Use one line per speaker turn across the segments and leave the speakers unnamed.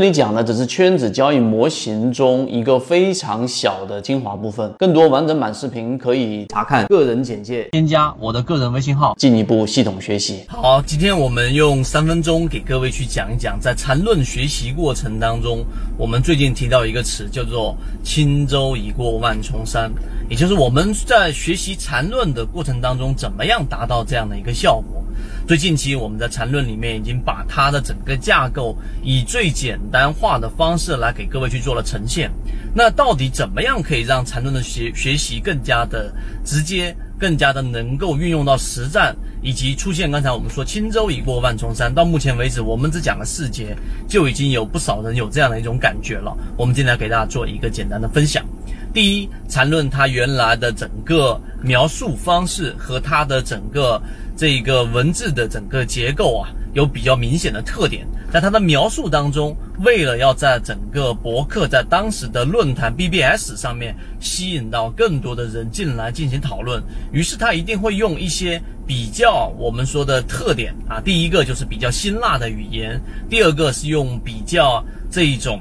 这里讲的只是圈子交易模型中一个非常小的精华部分，更多完整版视频可以查看个人简介，添加我的个人微信号，进一步系统学习。
好，今天我们用三分钟给各位去讲一讲，在缠论学习过程当中，我们最近提到一个词叫做“轻舟已过万重山”，也就是我们在学习缠论的过程当中，怎么样达到这样的一个效果。最近期我们在缠论里面已经把它的整个架构以最简单化的方式来给各位去做了呈现。那到底怎么样可以让缠论的学学习更加的直接，更加的能够运用到实战，以及出现刚才我们说轻舟已过万重山。到目前为止，我们只讲了四节，就已经有不少人有这样的一种感觉了。我们今天给大家做一个简单的分享。第一，谈论它原来的整个描述方式和它的整个这个文字的整个结构啊，有比较明显的特点。在它的描述当中，为了要在整个博客在当时的论坛 BBS 上面吸引到更多的人进来进行讨论，于是他一定会用一些比较我们说的特点啊，第一个就是比较辛辣的语言，第二个是用比较这一种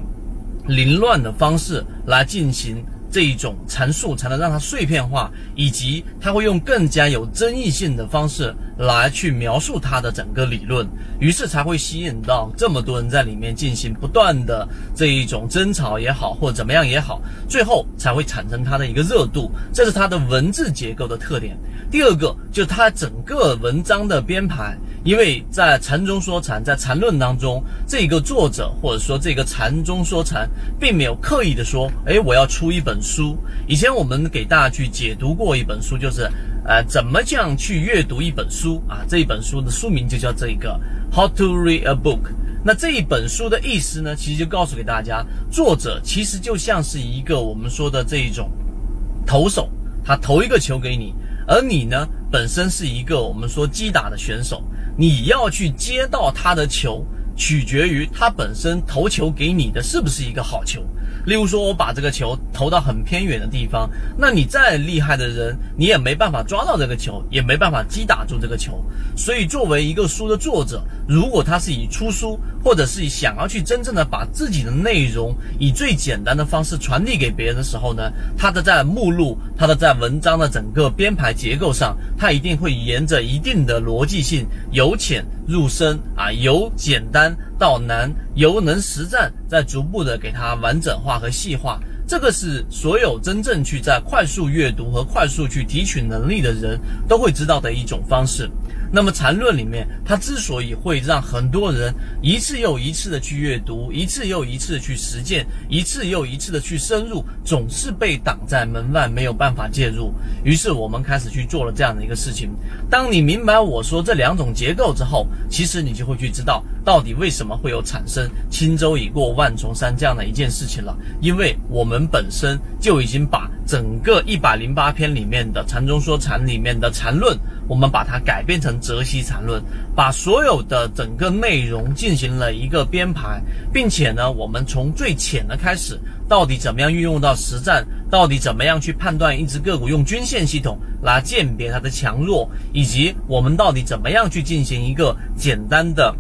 凌乱的方式来进行。这一种阐述才能让它碎片化，以及它会用更加有争议性的方式来去描述它的整个理论，于是才会吸引到这么多人在里面进行不断的这一种争吵也好，或者怎么样也好，最后才会产生它的一个热度。这是它的文字结构的特点。第二个就是它整个文章的编排。因为在禅中说禅，在禅论当中，这个作者或者说这个禅中说禅，并没有刻意的说，哎，我要出一本书。以前我们给大家去解读过一本书，就是，呃，怎么这样去阅读一本书啊？这一本书的书名就叫这个 How to Read a Book。那这一本书的意思呢，其实就告诉给大家，作者其实就像是一个我们说的这一种投手，他投一个球给你，而你呢，本身是一个我们说击打的选手。你要去接到他的球，取决于他本身投球给你的是不是一个好球。例如说，我把这个球投到很偏远的地方，那你再厉害的人，你也没办法抓到这个球，也没办法击打住这个球。所以，作为一个书的作者，如果他是以出书，或者是以想要去真正的把自己的内容以最简单的方式传递给别人的时候呢，他的在目录，他的在文章的整个编排结构上，他一定会沿着一定的逻辑性，由浅入深啊，由简单到难，由能实战，再逐步的给它完整化和细化。这个是所有真正去在快速阅读和快速去提取能力的人都会知道的一种方式。那么禅论里面，它之所以会让很多人一次又一次的去阅读，一次又一次的去实践，一次又一次的去深入，总是被挡在门外，没有办法介入。于是我们开始去做了这样的一个事情。当你明白我说这两种结构之后，其实你就会去知道。到底为什么会有产生轻舟已过万重山这样的一件事情了？因为我们本身就已经把整个一百零八篇里面的禅中说禅里面的禅论，我们把它改编成泽西禅论，把所有的整个内容进行了一个编排，并且呢，我们从最浅的开始，到底怎么样运用到实战，到底怎么样去判断一只个股用均线系统来鉴别它的强弱，以及我们到底怎么样去进行一个简单的。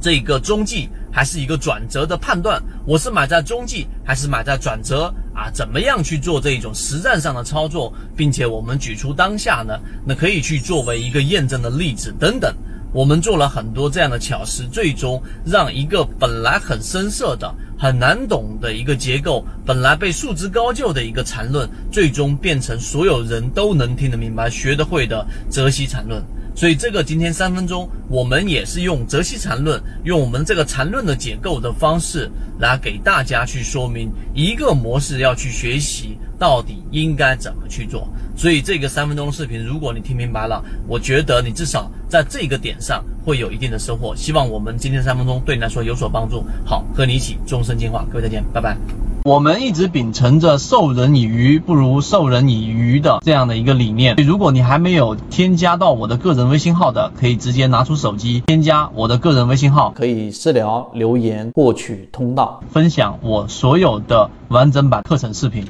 这个中继还是一个转折的判断，我是买在中继还是买在转折啊？怎么样去做这一种实战上的操作，并且我们举出当下呢？那可以去作为一个验证的例子等等。我们做了很多这样的巧思，最终让一个本来很深涩的、很难懂的一个结构，本来被束之高就的一个缠论，最终变成所有人都能听得明白、学得会的泽西缠论。所以这个今天三分钟，我们也是用泽西禅论，用我们这个禅论的结构的方式来给大家去说明一个模式要去学习到底应该怎么去做。所以这个三分钟的视频，如果你听明白了，我觉得你至少在这个点上会有一定的收获。希望我们今天三分钟对你来说有所帮助。好，和你一起终身进化，各位再见，拜拜。
我们一直秉承着授人以鱼不如授人以渔的这样的一个理念。如果你还没有添加到我的个人微信号的，可以直接拿出手机添加我的个人微信号，可以私聊留言获取通道，分享我所有的完整版课程视频。